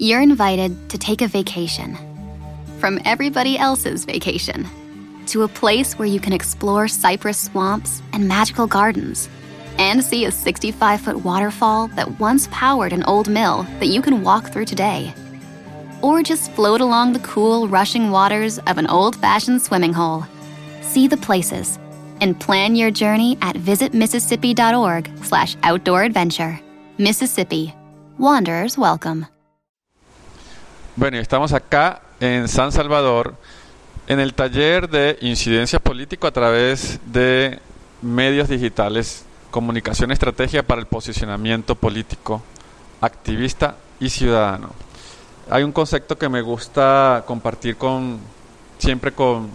you're invited to take a vacation from everybody else's vacation to a place where you can explore cypress swamps and magical gardens and see a 65 foot waterfall that once powered an old mill that you can walk through today. Or just float along the cool, rushing waters of an old fashioned swimming hole. See the places and plan your journey at visitmississippi.org slash outdoor adventure. Mississippi. Wanderers welcome. Bueno, estamos acá en San Salvador en el taller de incidencia político a través de medios digitales, comunicación estrategia para el posicionamiento político, activista y ciudadano. Hay un concepto que me gusta compartir con siempre con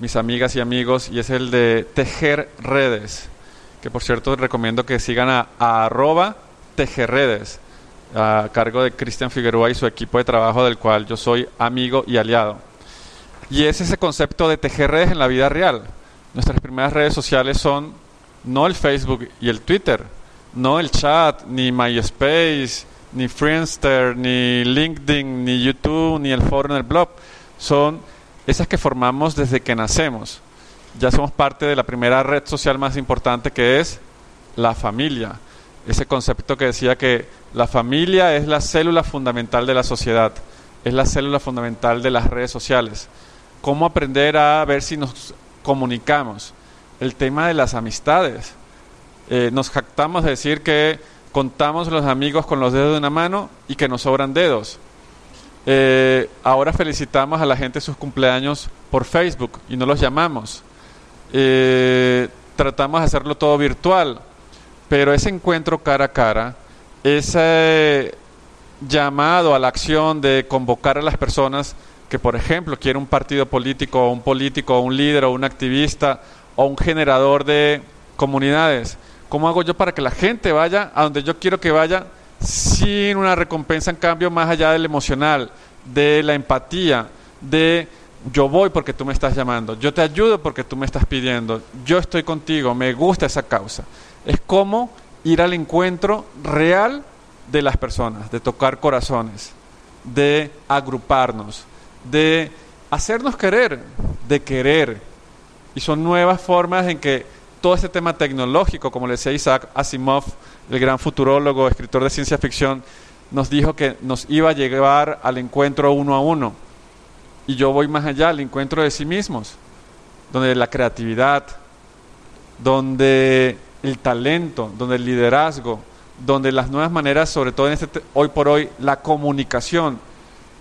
mis amigas y amigos y es el de tejer redes, que por cierto recomiendo que sigan a, a arroba tejerredes a cargo de Cristian Figueroa y su equipo de trabajo del cual yo soy amigo y aliado. Y es ese concepto de tejer redes en la vida real. Nuestras primeras redes sociales son no el Facebook y el Twitter, no el chat, ni MySpace, ni Friendster, ni LinkedIn, ni YouTube, ni el foro en el blog. Son esas que formamos desde que nacemos. Ya somos parte de la primera red social más importante que es la familia. Ese concepto que decía que la familia es la célula fundamental de la sociedad, es la célula fundamental de las redes sociales. ¿Cómo aprender a ver si nos comunicamos? El tema de las amistades. Eh, nos jactamos de decir que contamos los amigos con los dedos de una mano y que nos sobran dedos. Eh, ahora felicitamos a la gente sus cumpleaños por Facebook y no los llamamos. Eh, tratamos de hacerlo todo virtual, pero ese encuentro cara a cara ese llamado a la acción de convocar a las personas que, por ejemplo, quieren un partido político o un político o un líder o un activista o un generador de comunidades. ¿Cómo hago yo para que la gente vaya a donde yo quiero que vaya sin una recompensa en cambio más allá del emocional, de la empatía, de yo voy porque tú me estás llamando, yo te ayudo porque tú me estás pidiendo, yo estoy contigo, me gusta esa causa. Es como ir al encuentro real de las personas, de tocar corazones, de agruparnos, de hacernos querer, de querer. Y son nuevas formas en que todo este tema tecnológico, como le decía Isaac Asimov, el gran futurólogo, escritor de ciencia ficción, nos dijo que nos iba a llevar al encuentro uno a uno. Y yo voy más allá, al encuentro de sí mismos, donde la creatividad, donde el talento, donde el liderazgo, donde las nuevas maneras, sobre todo en este hoy por hoy, la comunicación,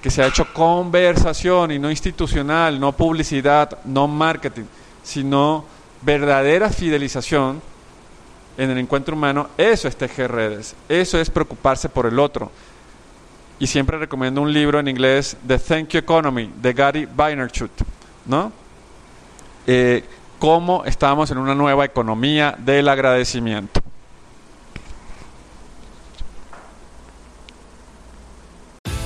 que se ha hecho conversación y no institucional, no publicidad, no marketing, sino verdadera fidelización en el encuentro humano, eso es tejer redes, eso es preocuparse por el otro. Y siempre recomiendo un libro en inglés, The Thank You Economy, de Gary Vaynerchuk, ¿no? Eh, cómo estamos en una nueva economía del agradecimiento.